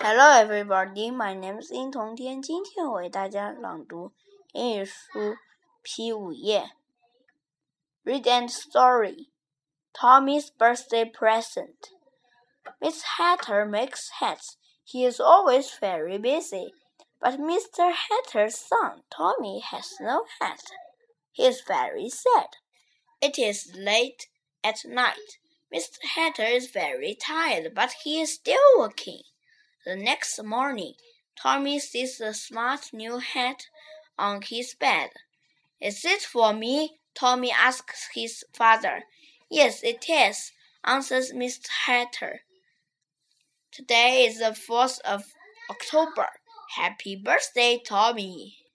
Hello, everybody. My name is 殷同天。今天我为大家朗读英语书 P 五页。Read and story. Tommy's birthday present. Miss Hatter makes hats. He is always very busy. But Mr. Hatter's son, Tommy, has no hat. He is very sad. It is late at night. Mr. Hatter is very tired, but he is still working. The next morning, Tommy sees the smart new hat on his bed. Is it for me? Tommy asks his father. Yes, it is, answers Mr. Hatter. Today is the 4th of October. Happy birthday, Tommy!